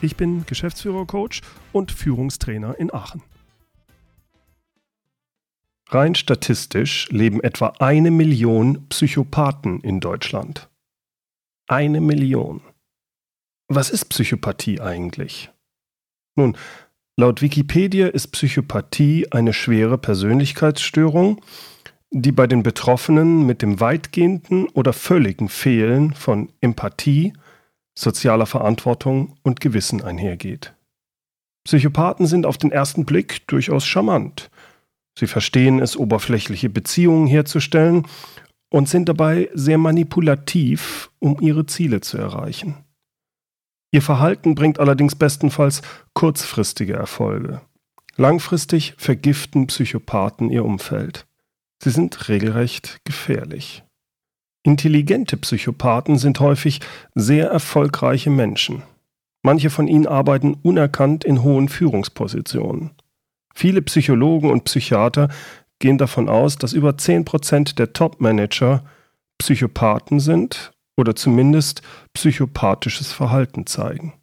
Ich bin Geschäftsführer-Coach und Führungstrainer in Aachen. Rein statistisch leben etwa eine Million Psychopathen in Deutschland. Eine Million. Was ist Psychopathie eigentlich? Nun, laut Wikipedia ist Psychopathie eine schwere Persönlichkeitsstörung, die bei den Betroffenen mit dem weitgehenden oder völligen Fehlen von Empathie, sozialer Verantwortung und Gewissen einhergeht. Psychopathen sind auf den ersten Blick durchaus charmant. Sie verstehen es, oberflächliche Beziehungen herzustellen und sind dabei sehr manipulativ, um ihre Ziele zu erreichen. Ihr Verhalten bringt allerdings bestenfalls kurzfristige Erfolge. Langfristig vergiften Psychopathen ihr Umfeld. Sie sind regelrecht gefährlich. Intelligente Psychopathen sind häufig sehr erfolgreiche Menschen. Manche von ihnen arbeiten unerkannt in hohen Führungspositionen. Viele Psychologen und Psychiater gehen davon aus, dass über 10% der Top-Manager Psychopathen sind oder zumindest psychopathisches Verhalten zeigen.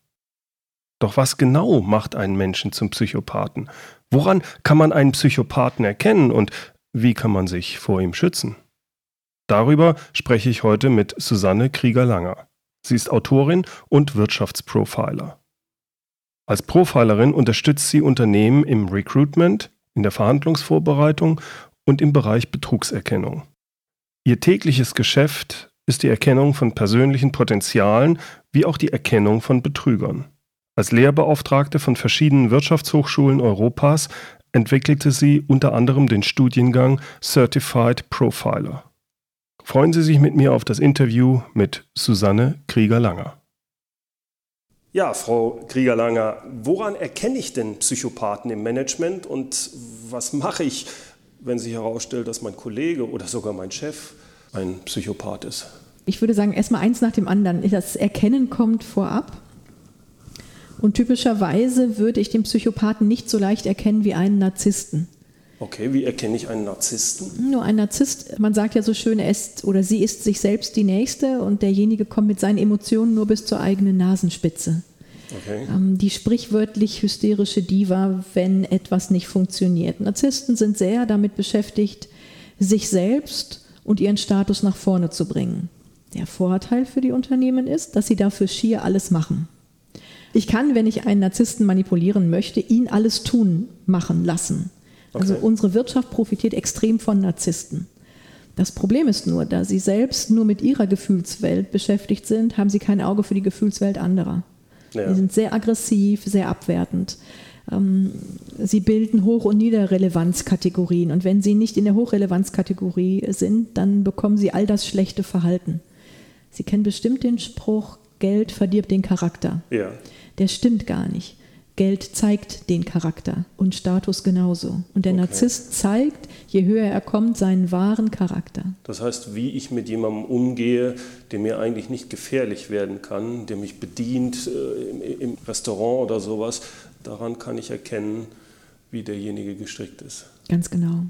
Doch was genau macht einen Menschen zum Psychopathen? Woran kann man einen Psychopathen erkennen und wie kann man sich vor ihm schützen? Darüber spreche ich heute mit Susanne Krieger-Langer. Sie ist Autorin und Wirtschaftsprofiler. Als Profilerin unterstützt sie Unternehmen im Recruitment, in der Verhandlungsvorbereitung und im Bereich Betrugserkennung. Ihr tägliches Geschäft ist die Erkennung von persönlichen Potenzialen wie auch die Erkennung von Betrügern. Als Lehrbeauftragte von verschiedenen Wirtschaftshochschulen Europas entwickelte sie unter anderem den Studiengang Certified Profiler. Freuen Sie sich mit mir auf das Interview mit Susanne Krieger-Langer. Ja, Frau Krieger-Langer, woran erkenne ich denn Psychopathen im Management und was mache ich, wenn sich herausstellt, dass mein Kollege oder sogar mein Chef ein Psychopath ist? Ich würde sagen, erstmal eins nach dem anderen. Das Erkennen kommt vorab. Und typischerweise würde ich den Psychopathen nicht so leicht erkennen wie einen Narzissten. Okay, wie erkenne ich einen Narzissten? Nur ein Narzisst, man sagt ja so schön, er ist oder sie ist sich selbst die Nächste und derjenige kommt mit seinen Emotionen nur bis zur eigenen Nasenspitze. Okay. Ähm, die sprichwörtlich hysterische Diva, wenn etwas nicht funktioniert. Narzissten sind sehr damit beschäftigt, sich selbst und ihren Status nach vorne zu bringen. Der Vorteil für die Unternehmen ist, dass sie dafür schier alles machen. Ich kann, wenn ich einen Narzissten manipulieren möchte, ihn alles tun machen lassen. Also okay. Also unsere Wirtschaft profitiert extrem von Narzissten. Das Problem ist nur, da sie selbst nur mit ihrer Gefühlswelt beschäftigt sind, haben sie kein Auge für die Gefühlswelt anderer. Ja. Sie sind sehr aggressiv, sehr abwertend. Ähm, sie bilden Hoch- und Niederrelevanzkategorien. Und wenn sie nicht in der Hochrelevanzkategorie sind, dann bekommen sie all das schlechte Verhalten. Sie kennen bestimmt den Spruch, Geld verdirbt den Charakter. Ja der stimmt gar nicht. Geld zeigt den Charakter und Status genauso. Und der okay. Narzisst zeigt, je höher er kommt, seinen wahren Charakter. Das heißt, wie ich mit jemandem umgehe, der mir eigentlich nicht gefährlich werden kann, der mich bedient äh, im, im Restaurant oder sowas, daran kann ich erkennen, wie derjenige gestrickt ist. Ganz genau.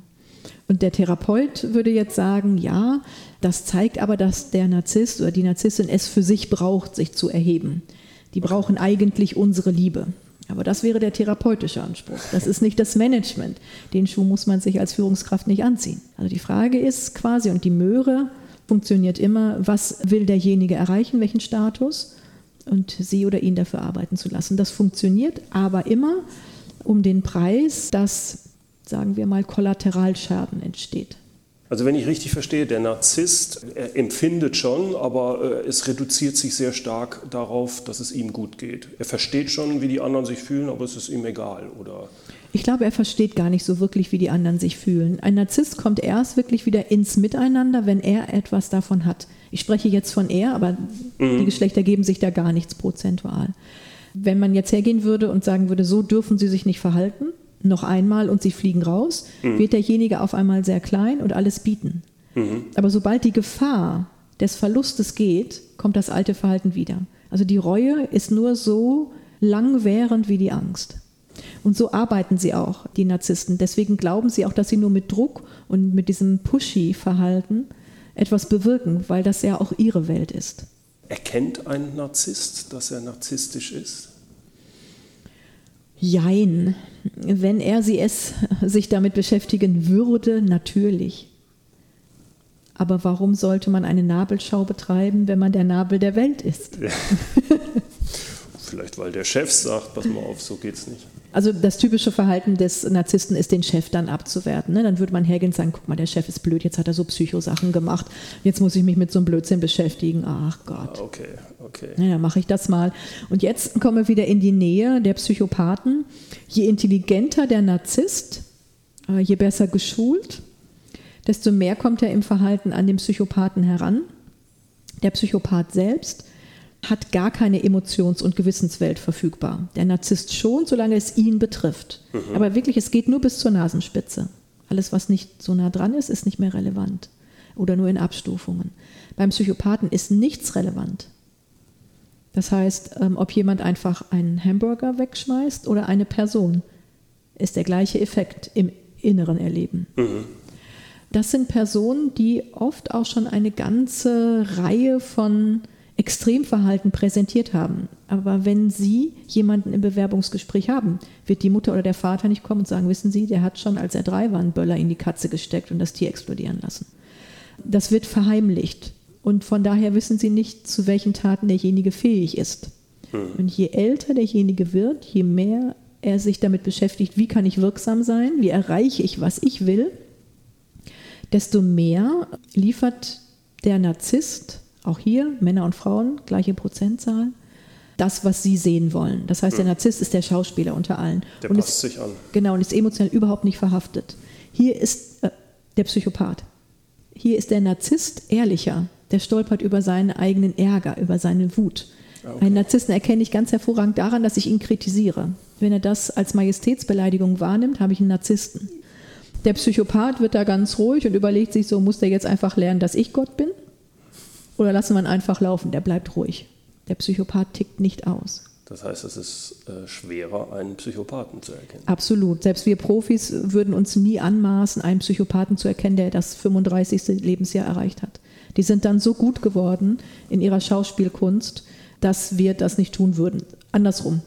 Und der Therapeut würde jetzt sagen, ja, das zeigt aber, dass der Narzisst oder die Narzisstin es für sich braucht, sich zu erheben. Die brauchen eigentlich unsere Liebe. Aber das wäre der therapeutische Anspruch. Das ist nicht das Management. Den Schuh muss man sich als Führungskraft nicht anziehen. Also die Frage ist quasi, und die Möhre funktioniert immer, was will derjenige erreichen, welchen Status, und sie oder ihn dafür arbeiten zu lassen. Das funktioniert aber immer um den Preis, dass, sagen wir mal, Kollateralschaden entsteht. Also wenn ich richtig verstehe, der Narzisst empfindet schon, aber äh, es reduziert sich sehr stark darauf, dass es ihm gut geht. Er versteht schon, wie die anderen sich fühlen, aber es ist ihm egal, oder? Ich glaube, er versteht gar nicht so wirklich, wie die anderen sich fühlen. Ein Narzisst kommt erst wirklich wieder ins Miteinander, wenn er etwas davon hat. Ich spreche jetzt von er, aber mhm. die Geschlechter geben sich da gar nichts prozentual. Wenn man jetzt hergehen würde und sagen würde, so dürfen sie sich nicht verhalten, noch einmal und sie fliegen raus, mhm. wird derjenige auf einmal sehr klein und alles bieten. Mhm. Aber sobald die Gefahr des Verlustes geht, kommt das alte Verhalten wieder. Also die Reue ist nur so langwährend wie die Angst. Und so arbeiten sie auch, die Narzissten. Deswegen glauben sie auch, dass sie nur mit Druck und mit diesem Pushy-Verhalten etwas bewirken, weil das ja auch ihre Welt ist. Erkennt ein Narzisst, dass er narzisstisch ist? Jein. Wenn er sie es sich damit beschäftigen würde, natürlich. Aber warum sollte man eine Nabelschau betreiben, wenn man der Nabel der Welt ist? Ja. Vielleicht, weil der Chef sagt, pass mal auf, so geht's nicht. Also das typische Verhalten des Narzissten ist, den Chef dann abzuwerten. Ne? Dann würde man hergehen und sagen, guck mal, der Chef ist blöd, jetzt hat er so Psychosachen gemacht, jetzt muss ich mich mit so einem Blödsinn beschäftigen. Ach Gott. Ah, okay, okay. Ja, dann mache ich das mal. Und jetzt kommen wir wieder in die Nähe der Psychopathen. Je intelligenter der Narzisst, äh, je besser geschult, desto mehr kommt er im Verhalten an den Psychopathen heran. Der Psychopath selbst hat gar keine Emotions- und Gewissenswelt verfügbar. Der Narzisst schon, solange es ihn betrifft. Mhm. Aber wirklich, es geht nur bis zur Nasenspitze. Alles, was nicht so nah dran ist, ist nicht mehr relevant. Oder nur in Abstufungen. Beim Psychopathen ist nichts relevant. Das heißt, ähm, ob jemand einfach einen Hamburger wegschmeißt oder eine Person, ist der gleiche Effekt im inneren Erleben. Mhm. Das sind Personen, die oft auch schon eine ganze Reihe von Extremverhalten präsentiert haben. Aber wenn Sie jemanden im Bewerbungsgespräch haben, wird die Mutter oder der Vater nicht kommen und sagen, wissen Sie, der hat schon, als er drei war, einen Böller in die Katze gesteckt und das Tier explodieren lassen. Das wird verheimlicht. Und von daher wissen Sie nicht, zu welchen Taten derjenige fähig ist. Hm. Und je älter derjenige wird, je mehr er sich damit beschäftigt, wie kann ich wirksam sein, wie erreiche ich, was ich will, desto mehr liefert der Narzisst auch hier, Männer und Frauen, gleiche Prozentzahl. Das, was sie sehen wollen. Das heißt, der hm. Narzisst ist der Schauspieler unter allen. Der und passt ist, sich an. Genau, und ist emotional überhaupt nicht verhaftet. Hier ist äh, der Psychopath. Hier ist der Narzisst ehrlicher. Der stolpert über seinen eigenen Ärger, über seine Wut. Ah, okay. Einen Narzissten erkenne ich ganz hervorragend daran, dass ich ihn kritisiere. Wenn er das als Majestätsbeleidigung wahrnimmt, habe ich einen Narzissten. Der Psychopath wird da ganz ruhig und überlegt sich so, muss der jetzt einfach lernen, dass ich Gott bin? Oder lassen wir ihn einfach laufen, der bleibt ruhig. Der Psychopath tickt nicht aus. Das heißt, es ist äh, schwerer, einen Psychopathen zu erkennen. Absolut. Selbst wir Profis würden uns nie anmaßen, einen Psychopathen zu erkennen, der das 35. Lebensjahr erreicht hat. Die sind dann so gut geworden in ihrer Schauspielkunst, dass wir das nicht tun würden. Andersrum.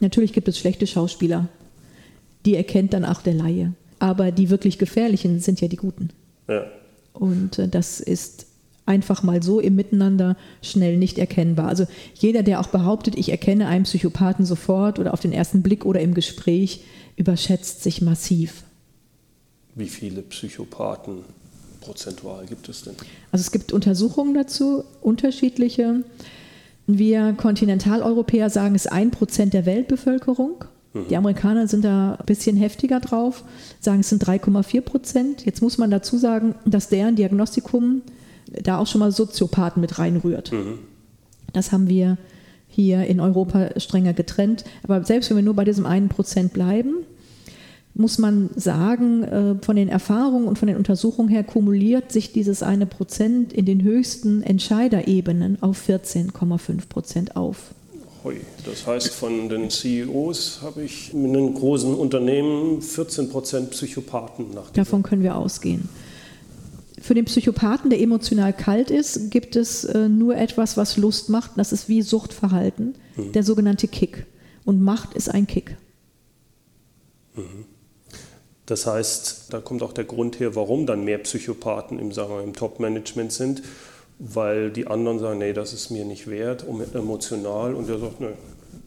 Natürlich gibt es schlechte Schauspieler. Die erkennt dann auch der Laie. Aber die wirklich gefährlichen sind ja die Guten. Ja. Und äh, das ist einfach mal so im Miteinander schnell nicht erkennbar. Also jeder, der auch behauptet, ich erkenne einen Psychopathen sofort oder auf den ersten Blick oder im Gespräch, überschätzt sich massiv. Wie viele Psychopathen prozentual gibt es denn? Also es gibt Untersuchungen dazu, unterschiedliche. Wir Kontinentaleuropäer sagen, es ist ein Prozent der Weltbevölkerung. Mhm. Die Amerikaner sind da ein bisschen heftiger drauf, sagen, es sind 3,4 Prozent. Jetzt muss man dazu sagen, dass deren Diagnostikum da auch schon mal Soziopathen mit reinrührt. Mhm. Das haben wir hier in Europa strenger getrennt. Aber selbst wenn wir nur bei diesem einen Prozent bleiben, muss man sagen, äh, von den Erfahrungen und von den Untersuchungen her kumuliert sich dieses eine Prozent in den höchsten Entscheiderebenen auf 14,5 Prozent auf. Das heißt, von den CEOs habe ich in einem großen Unternehmen 14 Prozent Psychopathen. Nach Davon können wir ausgehen. Für den Psychopathen, der emotional kalt ist, gibt es äh, nur etwas, was Lust macht. Das ist wie Suchtverhalten, mhm. der sogenannte Kick. Und Macht ist ein Kick. Mhm. Das heißt, da kommt auch der Grund her, warum dann mehr Psychopathen im, im Top-Management sind, weil die anderen sagen, nee, das ist mir nicht wert, um emotional. Und der sagt, nee,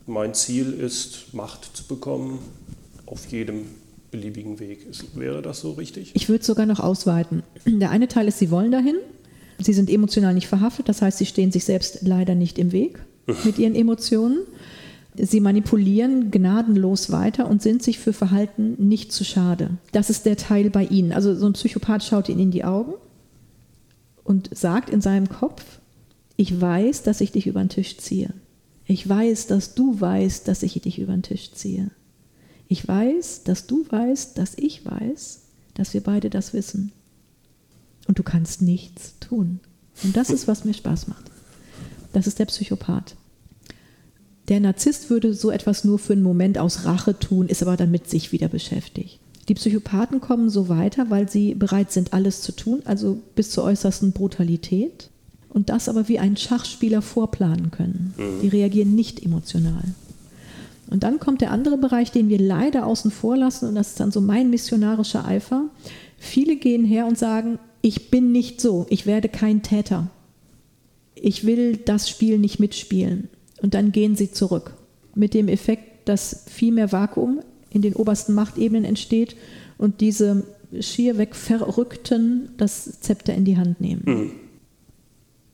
mein Ziel ist, Macht zu bekommen auf jedem beliebigen Weg. Ist, wäre das so richtig? Ich würde es sogar noch ausweiten. Der eine Teil ist, sie wollen dahin. Sie sind emotional nicht verhaftet, das heißt, sie stehen sich selbst leider nicht im Weg mit ihren Emotionen. Sie manipulieren gnadenlos weiter und sind sich für Verhalten nicht zu schade. Das ist der Teil bei ihnen. Also so ein Psychopath schaut ihnen in die Augen und sagt in seinem Kopf, ich weiß, dass ich dich über den Tisch ziehe. Ich weiß, dass du weißt, dass ich dich über den Tisch ziehe. Ich weiß, dass du weißt, dass ich weiß, dass wir beide das wissen. Und du kannst nichts tun. Und das ist, was mir Spaß macht. Das ist der Psychopath. Der Narzisst würde so etwas nur für einen Moment aus Rache tun, ist aber dann mit sich wieder beschäftigt. Die Psychopathen kommen so weiter, weil sie bereit sind, alles zu tun, also bis zur äußersten Brutalität. Und das aber wie ein Schachspieler vorplanen können. Mhm. Die reagieren nicht emotional. Und dann kommt der andere Bereich, den wir leider außen vor lassen, und das ist dann so mein missionarischer Eifer. Viele gehen her und sagen, ich bin nicht so, ich werde kein Täter. Ich will das Spiel nicht mitspielen. Und dann gehen sie zurück. Mit dem Effekt, dass viel mehr Vakuum in den obersten Machtebenen entsteht und diese schier weg Verrückten das Zepter in die Hand nehmen. Hm.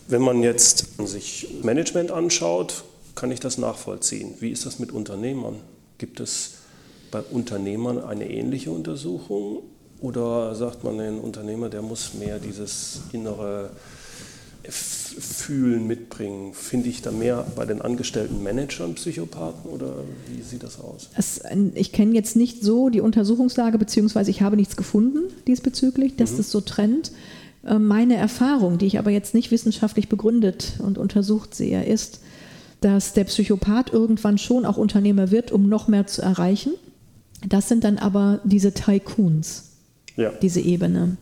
Wenn man jetzt sich Management anschaut, kann ich das nachvollziehen. Wie ist das mit Unternehmern? Gibt es bei Unternehmern eine ähnliche Untersuchung oder sagt man, ein Unternehmer, der muss mehr dieses innere Fühlen mitbringen? Finde ich da mehr bei den angestellten Managern Psychopathen oder wie sieht das aus? Es, ich kenne jetzt nicht so die Untersuchungslage, beziehungsweise ich habe nichts gefunden diesbezüglich, dass mhm. das so trennt. Äh, meine Erfahrung, die ich aber jetzt nicht wissenschaftlich begründet und untersucht sehe, ist, dass der Psychopath irgendwann schon auch Unternehmer wird, um noch mehr zu erreichen. Das sind dann aber diese Tycoons, ja. diese Ebene.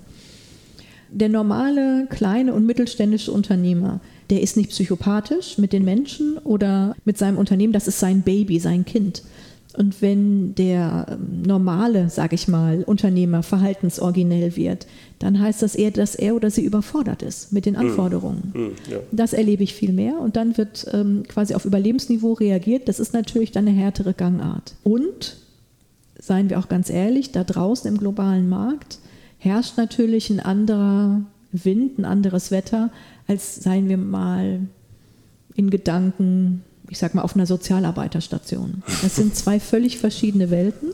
Der normale kleine und mittelständische Unternehmer, der ist nicht psychopathisch mit den Menschen oder mit seinem Unternehmen, das ist sein Baby, sein Kind. Und wenn der ähm, normale, sage ich mal, Unternehmer verhaltensoriginell wird, dann heißt das eher, dass er oder sie überfordert ist mit den hm. Anforderungen. Mm, mm, ja. Das erlebe ich viel mehr und dann wird ähm, quasi auf Überlebensniveau reagiert. Das ist natürlich dann eine härtere Gangart. Und, seien wir auch ganz ehrlich, da draußen im globalen Markt herrscht natürlich ein anderer Wind, ein anderes Wetter, als seien wir mal in Gedanken, ich sag mal, auf einer Sozialarbeiterstation. Das sind zwei völlig verschiedene Welten.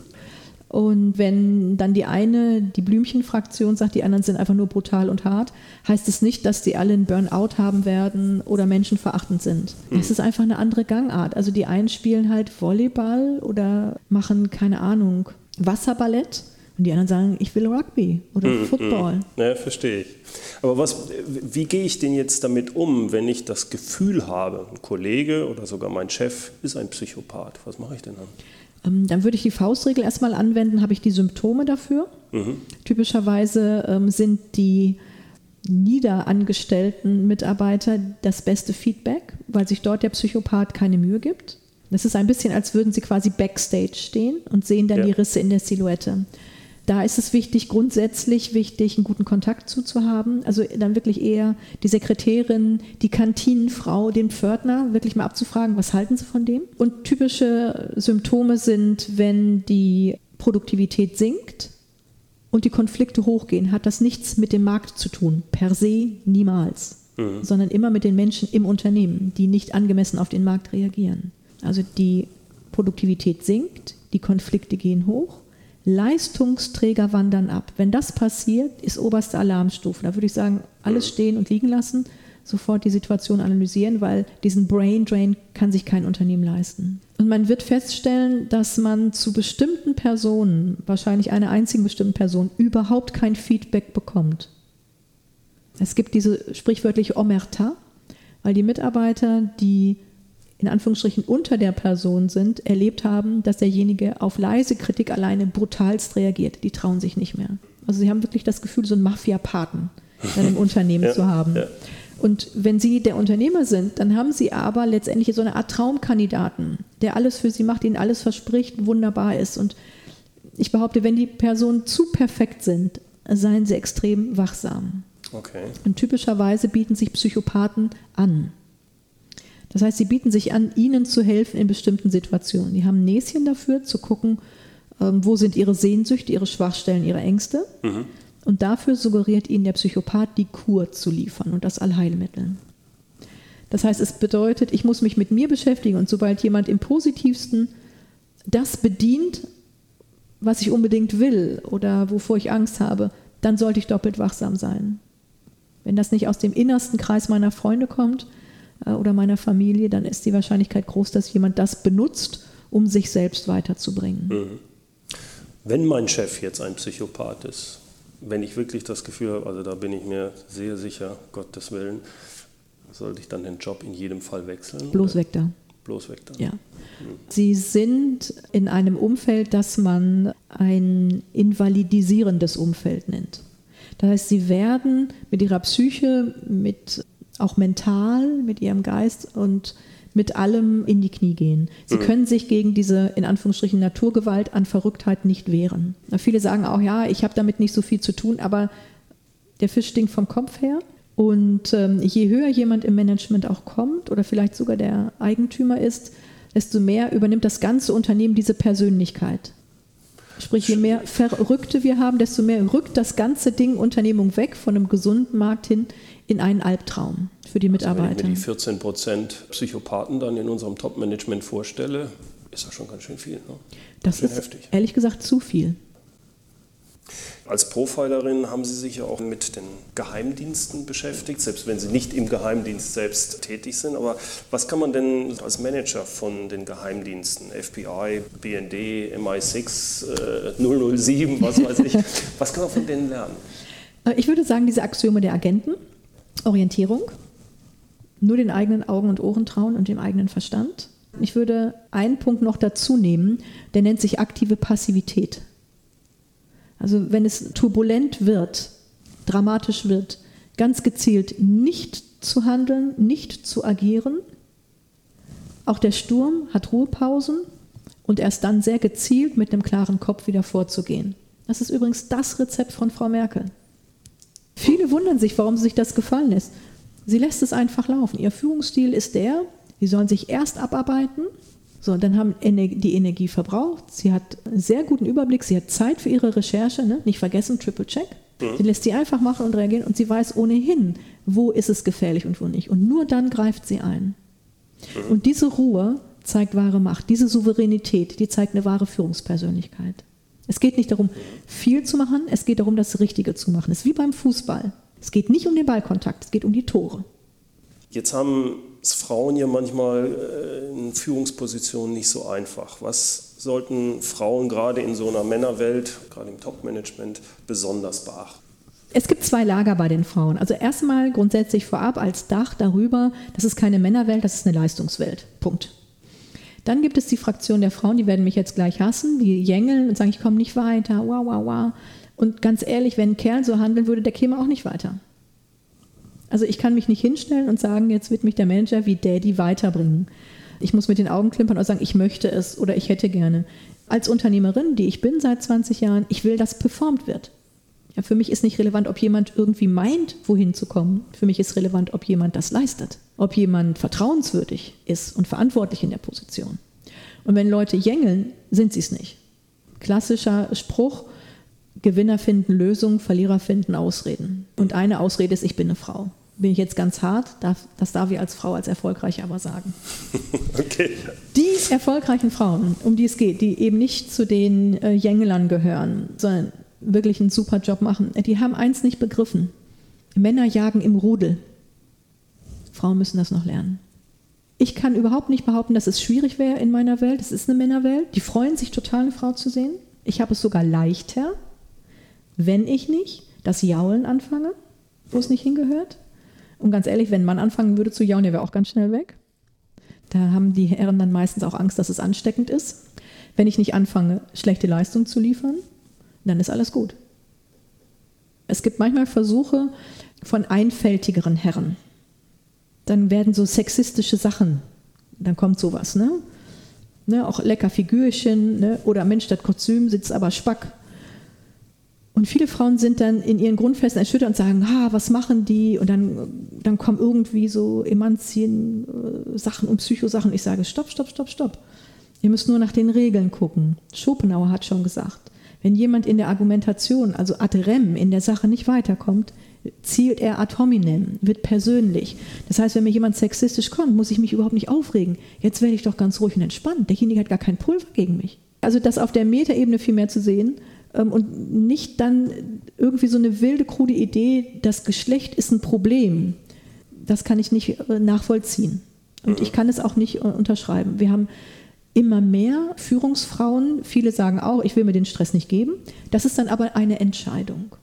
Und wenn dann die eine, die Blümchenfraktion sagt, die anderen sind einfach nur brutal und hart, heißt es nicht, dass die alle einen Burnout haben werden oder menschenverachtend sind. Es ist einfach eine andere Gangart. Also die einen spielen halt Volleyball oder machen, keine Ahnung, Wasserballett und die anderen sagen, ich will Rugby oder mm, Football. Mm. Ja, verstehe ich. Aber was, wie gehe ich denn jetzt damit um, wenn ich das Gefühl habe, ein Kollege oder sogar mein Chef ist ein Psychopath? Was mache ich denn dann? Ähm, dann würde ich die Faustregel erstmal anwenden, habe ich die Symptome dafür. Mhm. Typischerweise ähm, sind die niederangestellten Mitarbeiter das beste Feedback, weil sich dort der Psychopath keine Mühe gibt. Das ist ein bisschen, als würden sie quasi backstage stehen und sehen dann ja. die Risse in der Silhouette. Da ist es wichtig, grundsätzlich wichtig, einen guten Kontakt zuzuhaben. Also dann wirklich eher die Sekretärin, die Kantinenfrau, den Pförtner wirklich mal abzufragen, was halten sie von dem? Und typische Symptome sind, wenn die Produktivität sinkt und die Konflikte hochgehen, hat das nichts mit dem Markt zu tun. Per se niemals. Mhm. Sondern immer mit den Menschen im Unternehmen, die nicht angemessen auf den Markt reagieren. Also die Produktivität sinkt, die Konflikte gehen hoch Leistungsträger wandern ab. Wenn das passiert, ist oberste Alarmstufe. Da würde ich sagen, alles stehen und liegen lassen, sofort die Situation analysieren, weil diesen Brain Drain kann sich kein Unternehmen leisten. Und man wird feststellen, dass man zu bestimmten Personen, wahrscheinlich einer einzigen bestimmten Person, überhaupt kein Feedback bekommt. Es gibt diese sprichwörtliche Omerta, weil die Mitarbeiter, die in Anführungsstrichen unter der Person sind, erlebt haben, dass derjenige auf leise Kritik alleine brutalst reagiert. Die trauen sich nicht mehr. Also sie haben wirklich das Gefühl, so einen Mafia-Paten in einem Unternehmen ja, zu haben. Ja. Und wenn Sie der Unternehmer sind, dann haben Sie aber letztendlich so eine Art Traumkandidaten, der alles für Sie macht, Ihnen alles verspricht, wunderbar ist. Und ich behaupte, wenn die Personen zu perfekt sind, seien sie extrem wachsam. Okay. Und typischerweise bieten sich Psychopathen an. Das heißt, sie bieten sich an, ihnen zu helfen in bestimmten Situationen. Die haben ein Näschen dafür, zu gucken, ähm, wo sind ihre Sehnsüchte, ihre Schwachstellen, ihre Ängste. Mhm. Und dafür suggeriert ihnen der Psychopath, die Kur zu liefern und das Allheilmittel. Das heißt, es bedeutet, ich muss mich mit mir beschäftigen und sobald jemand im positivsten das bedient, was ich unbedingt will oder wovor ich Angst habe, dann sollte ich doppelt wachsam sein. Wenn das nicht aus dem innersten Kreis meiner Freunde kommt, oder meiner Familie, dann ist die Wahrscheinlichkeit groß, dass jemand das benutzt, um sich selbst weiterzubringen. Mhm. Wenn mein Chef jetzt ein Psychopath ist, wenn ich wirklich das Gefühl habe, also da bin ich mir sehr sicher, Gottes Willen, sollte ich dann den Job in jedem Fall wechseln? Bloß weg da. Bloß weg da. Ja. Hm. Sie sind in einem Umfeld, das man ein invalidisierendes Umfeld nennt. Das heißt, sie werden mit ihrer Psyche, mit auch mental, mit ihrem Geist und mit allem in die Knie gehen. Sie mhm. können sich gegen diese in Anführungsstrichen Naturgewalt an Verrücktheit nicht wehren. Viele sagen auch, ja, ich habe damit nicht so viel zu tun, aber der Fisch stinkt vom Kopf her. Und ähm, je höher jemand im Management auch kommt oder vielleicht sogar der Eigentümer ist, desto mehr übernimmt das ganze Unternehmen diese Persönlichkeit. Sprich, je mehr Verrückte wir haben, desto mehr rückt das ganze Ding Unternehmung weg von einem gesunden Markt hin in einen Albtraum für die Mitarbeiter. Also wenn ich mir die 14 Prozent Psychopathen dann in unserem Top-Management vorstelle, ist das schon ganz schön viel. Ne? Das ist heftig. ehrlich gesagt zu viel. Als Profilerin haben Sie sich ja auch mit den Geheimdiensten beschäftigt, selbst wenn Sie nicht im Geheimdienst selbst tätig sind. Aber was kann man denn als Manager von den Geheimdiensten, FBI, BND, MI6, äh, 007, was weiß ich, was kann man von denen lernen? Äh, ich würde sagen, diese Axiome der Agenten, Orientierung, nur den eigenen Augen und Ohren trauen und dem eigenen Verstand. Ich würde einen Punkt noch dazu nehmen, der nennt sich aktive Passivität. Also wenn es turbulent wird, dramatisch wird, ganz gezielt nicht zu handeln, nicht zu agieren. Auch der Sturm hat Ruhepausen und erst dann sehr gezielt mit einem klaren Kopf wieder vorzugehen. Das ist übrigens das Rezept von Frau Merkel. Viele wundern sich, warum sich das gefallen lässt. Sie lässt es einfach laufen. Ihr Führungsstil ist der, sie sollen sich erst abarbeiten, so, dann haben die Energie verbraucht. Sie hat einen sehr guten Überblick. Sie hat Zeit für ihre Recherche. Ne? Nicht vergessen, Triple Check. Mhm. Sie lässt sie einfach machen und reagieren und sie weiß ohnehin, wo ist es gefährlich und wo nicht. Und nur dann greift sie ein. Mhm. Und diese Ruhe zeigt wahre Macht. Diese Souveränität, die zeigt eine wahre Führungspersönlichkeit. Es geht nicht darum, viel zu machen, es geht darum, das Richtige zu machen. Es ist wie beim Fußball. Es geht nicht um den Ballkontakt, es geht um die Tore. Jetzt haben Frauen ja manchmal äh, in Führungspositionen nicht so einfach. Was sollten Frauen gerade in so einer Männerwelt, gerade im Top-Management, besonders beachten? Es gibt zwei Lager bei den Frauen. Also erstmal grundsätzlich vorab als Dach darüber, das ist keine Männerwelt, das ist eine Leistungswelt. Punkt. Dann gibt es die Fraktion der Frauen, die werden mich jetzt gleich hassen, die jängeln und sagen, ich komme nicht weiter, wow, wow, wow. Und ganz ehrlich, wenn ein Kerl so handeln würde, der käme auch nicht weiter. Also ich kann mich nicht hinstellen und sagen, jetzt wird mich der Manager wie Daddy weiterbringen. Ich muss mit den Augen klimpern und sagen, ich möchte es oder ich hätte gerne. Als Unternehmerin, die ich bin seit 20 Jahren, ich will, dass performt wird. Ja, für mich ist nicht relevant, ob jemand irgendwie meint, wohin zu kommen. Für mich ist relevant, ob jemand das leistet. Ob jemand vertrauenswürdig ist und verantwortlich in der Position. Und wenn Leute jängeln, sind sie es nicht. Klassischer Spruch, Gewinner finden Lösungen, Verlierer finden Ausreden. Und eine Ausrede ist, ich bin eine Frau. Bin ich jetzt ganz hart, darf, das darf ich als Frau, als erfolgreich aber sagen. Okay. Die erfolgreichen Frauen, um die es geht, die eben nicht zu den äh, Jängelern gehören, sondern wirklich einen super Job machen, die haben eins nicht begriffen. Männer jagen im Rudel. Frauen müssen das noch lernen. Ich kann überhaupt nicht behaupten, dass es schwierig wäre in meiner Welt. Es ist eine Männerwelt. Die freuen sich total, eine Frau zu sehen. Ich habe es sogar leichter, wenn ich nicht das Jaulen anfange, wo es nicht hingehört. Und ganz ehrlich, wenn ein Mann anfangen würde zu jaulen, der wäre auch ganz schnell weg. Da haben die Herren dann meistens auch Angst, dass es ansteckend ist. Wenn ich nicht anfange, schlechte Leistung zu liefern, dann ist alles gut. Es gibt manchmal Versuche von einfältigeren Herren. Dann werden so sexistische Sachen, dann kommt sowas, ne? ne auch lecker Figürchen, ne? oder Mensch, das Kostüm sitzt aber Spack. Und viele Frauen sind dann in ihren Grundfesten erschüttert und sagen, ah, was machen die? Und dann, dann kommen irgendwie so Emanzien-Sachen und Psychosachen. Ich sage, stopp, stopp, stopp, stopp. Ihr müsst nur nach den Regeln gucken. Schopenhauer hat schon gesagt, wenn jemand in der Argumentation, also ad rem, in der Sache nicht weiterkommt, zielt er ad hominem, wird persönlich. Das heißt, wenn mir jemand sexistisch kommt, muss ich mich überhaupt nicht aufregen. Jetzt werde ich doch ganz ruhig und entspannt. Derjenige hat gar kein Pulver gegen mich. Also das auf der Metaebene viel mehr zu sehen ähm, und nicht dann irgendwie so eine wilde, krude Idee, das Geschlecht ist ein Problem. Das kann ich nicht äh, nachvollziehen. Und ich kann es auch nicht äh, unterschreiben. Wir haben immer mehr Führungsfrauen, viele sagen auch, ich will mir den Stress nicht geben. Das ist dann aber eine Entscheidung.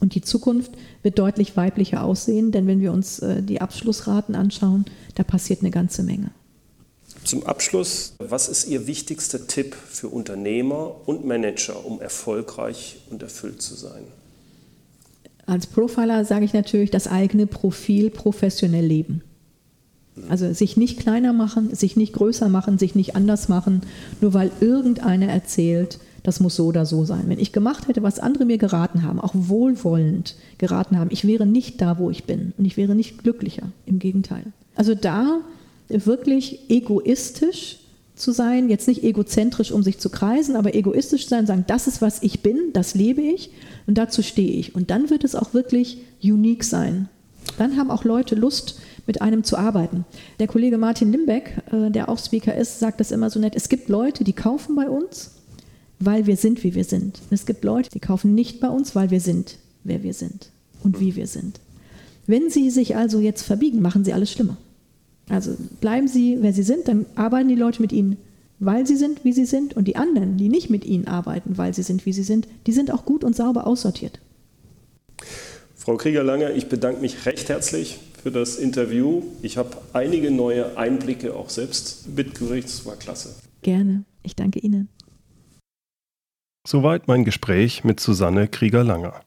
Und die Zukunft wird deutlich weiblicher aussehen, denn wenn wir uns äh, die Abschlussraten anschauen, da passiert eine ganze Menge. Zum Abschluss, was ist Ihr wichtigster Tipp für Unternehmer und Manager, um erfolgreich und erfüllt zu sein? Als Profiler sage ich natürlich, das eigene Profil professionell leben. Also sich nicht kleiner machen, sich nicht größer machen, sich nicht anders machen, nur weil irgendeiner erzählt, das muss so oder so sein. Wenn ich gemacht hätte, was andere mir geraten haben, auch wohlwollend geraten haben, ich wäre nicht da, wo ich bin und ich wäre nicht glücklicher. Im Gegenteil. Also da wirklich egoistisch zu sein, jetzt nicht egozentrisch, um sich zu kreisen, aber egoistisch zu sein, sagen, das ist, was ich bin, das lebe ich und dazu stehe ich. Und dann wird es auch wirklich unique sein. Dann haben auch Leute Lust, mit einem zu arbeiten. Der Kollege Martin Limbeck, äh, der auch Speaker ist, sagt das immer so nett. Es gibt Leute, die kaufen bei uns, weil wir sind, wie wir sind. Und es gibt Leute, die kaufen nicht bei uns, weil wir sind, wer wir sind und wie wir sind. Wenn Sie sich also jetzt verbiegen, machen Sie alles schlimmer. Also bleiben Sie, wer Sie sind, dann arbeiten die Leute mit Ihnen, weil Sie sind, wie Sie sind. Und die anderen, die nicht mit Ihnen arbeiten, weil Sie sind, wie Sie sind, die sind auch gut und sauber aussortiert. Frau Krieger-Lange, ich bedanke mich recht herzlich für das Interview. Ich habe einige neue Einblicke auch selbst mitgekriegt. Es war klasse. Gerne. Ich danke Ihnen. Soweit mein Gespräch mit Susanne Krieger-Langer.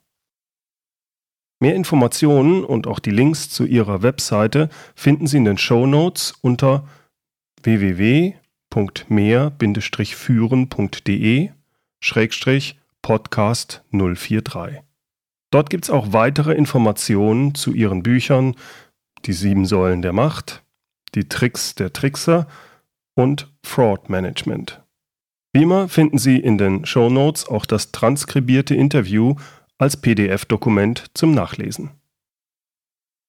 Mehr Informationen und auch die Links zu ihrer Webseite finden Sie in den Show Notes unter www.mehr-führen.de Podcast 043. Dort gibt es auch weitere Informationen zu ihren Büchern Die sieben Säulen der Macht, Die Tricks der Trickser und Fraud Management. Wie immer finden Sie in den Show Notes auch das transkribierte Interview als PDF-Dokument zum Nachlesen.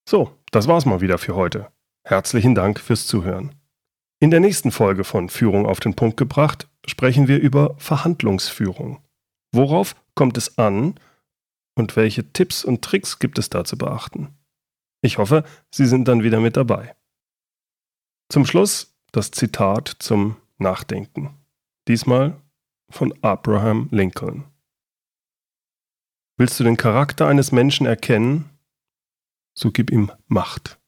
So, das war's mal wieder für heute. Herzlichen Dank fürs Zuhören. In der nächsten Folge von Führung auf den Punkt gebracht sprechen wir über Verhandlungsführung. Worauf kommt es an, und welche Tipps und Tricks gibt es da zu beachten? Ich hoffe, Sie sind dann wieder mit dabei. Zum Schluss das Zitat zum Nachdenken. Diesmal von Abraham Lincoln. Willst du den Charakter eines Menschen erkennen, so gib ihm Macht.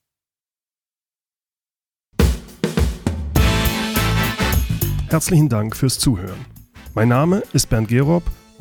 Herzlichen Dank fürs Zuhören. Mein Name ist Bernd Gerob